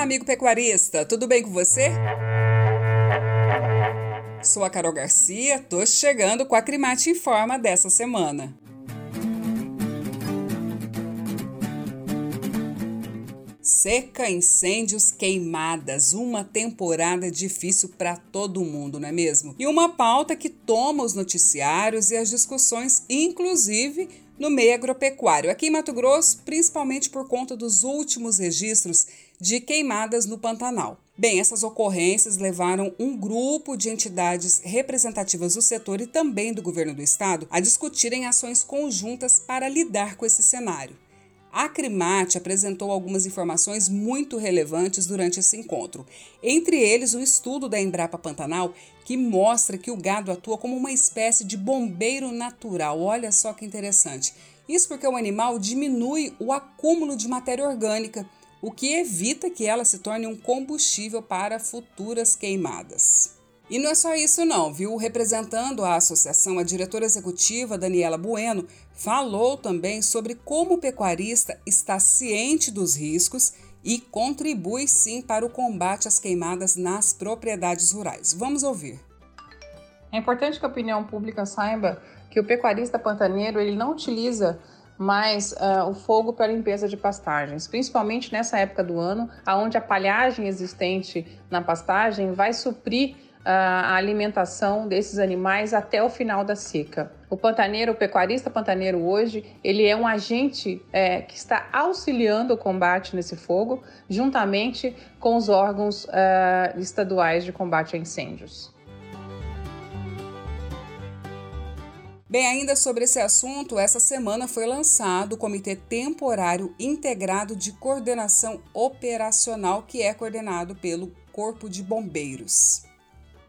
amigo pecuarista, tudo bem com você? Sou a Carol Garcia, tô chegando com a Crimate Informa dessa semana. Seca, incêndios, queimadas, uma temporada difícil para todo mundo, não é mesmo? E uma pauta que toma os noticiários e as discussões, inclusive no meio agropecuário. Aqui em Mato Grosso, principalmente por conta dos últimos registros de queimadas no Pantanal. Bem, essas ocorrências levaram um grupo de entidades representativas do setor e também do governo do estado a discutirem ações conjuntas para lidar com esse cenário. A Crimate apresentou algumas informações muito relevantes durante esse encontro. Entre eles, um estudo da Embrapa Pantanal que mostra que o gado atua como uma espécie de bombeiro natural. Olha só que interessante. Isso porque o animal diminui o acúmulo de matéria orgânica, o que evita que ela se torne um combustível para futuras queimadas. E não é só isso não, viu? Representando a associação, a diretora executiva Daniela Bueno falou também sobre como o pecuarista está ciente dos riscos e contribui sim para o combate às queimadas nas propriedades rurais. Vamos ouvir. É importante que a opinião pública saiba que o pecuarista pantaneiro ele não utiliza mais uh, o fogo para limpeza de pastagens, principalmente nessa época do ano, onde a palhagem existente na pastagem vai suprir a alimentação desses animais até o final da seca. O pantaneiro, o pecuarista pantaneiro hoje, ele é um agente é, que está auxiliando o combate nesse fogo, juntamente com os órgãos é, estaduais de combate a incêndios. Bem, ainda sobre esse assunto, essa semana foi lançado o Comitê Temporário Integrado de Coordenação Operacional, que é coordenado pelo Corpo de Bombeiros.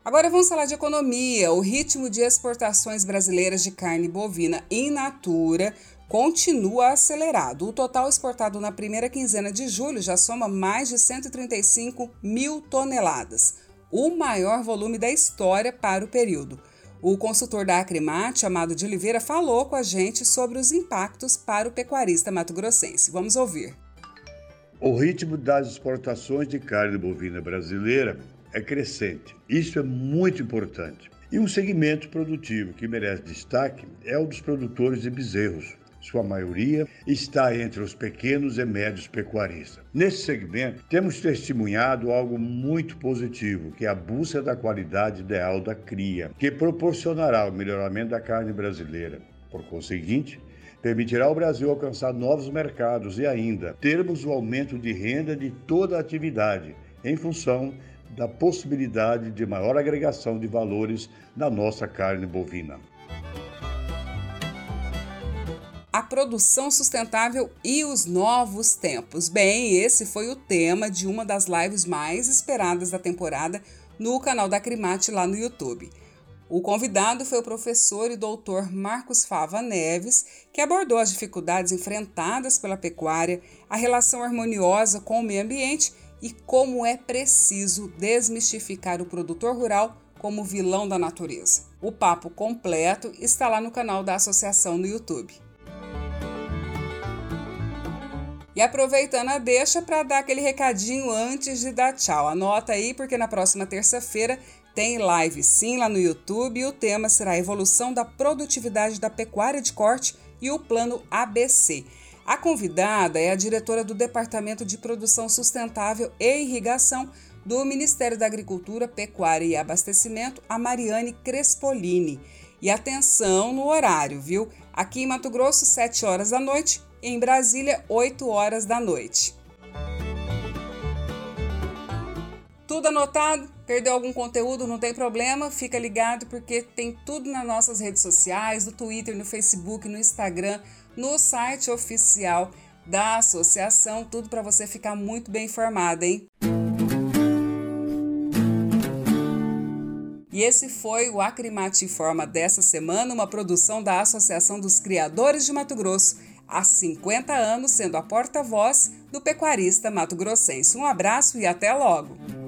Agora vamos falar de economia. O ritmo de exportações brasileiras de carne bovina in natura continua acelerado. O total exportado na primeira quinzena de julho já soma mais de 135 mil toneladas, o maior volume da história para o período. O consultor da Acrimate, Amado de Oliveira, falou com a gente sobre os impactos para o pecuarista mato-grossense. Vamos ouvir. O ritmo das exportações de carne bovina brasileira é crescente. Isso é muito importante. E um segmento produtivo que merece destaque é o dos produtores de bezerros. Sua maioria está entre os pequenos e médios pecuaristas. Nesse segmento, temos testemunhado algo muito positivo, que é a busca da qualidade ideal da cria, que proporcionará o melhoramento da carne brasileira. Por conseguinte, permitirá ao Brasil alcançar novos mercados e ainda termos o aumento de renda de toda a atividade, em função da possibilidade de maior agregação de valores na nossa carne bovina. A produção sustentável e os novos tempos. Bem, esse foi o tema de uma das lives mais esperadas da temporada no canal da Crimate lá no YouTube. O convidado foi o professor e doutor Marcos Fava Neves, que abordou as dificuldades enfrentadas pela pecuária, a relação harmoniosa com o meio ambiente e como é preciso desmistificar o produtor rural como vilão da natureza. O papo completo está lá no canal da associação no YouTube. E aproveitando a deixa para dar aquele recadinho antes de dar tchau. Anota aí porque na próxima terça-feira tem live sim lá no YouTube e o tema será a evolução da produtividade da pecuária de corte e o plano ABC. A convidada é a diretora do Departamento de Produção Sustentável e Irrigação do Ministério da Agricultura, Pecuária e Abastecimento, a Mariane Crespolini. E atenção no horário, viu? Aqui em Mato Grosso, 7 horas da noite, em Brasília, 8 horas da noite. Tudo anotado? Perdeu algum conteúdo? Não tem problema, fica ligado porque tem tudo nas nossas redes sociais, no Twitter, no Facebook, no Instagram no site oficial da associação, tudo para você ficar muito bem informado, hein? E esse foi o Acrimate Informa dessa semana, uma produção da Associação dos Criadores de Mato Grosso, há 50 anos sendo a porta-voz do pecuarista mato-grossense. Um abraço e até logo!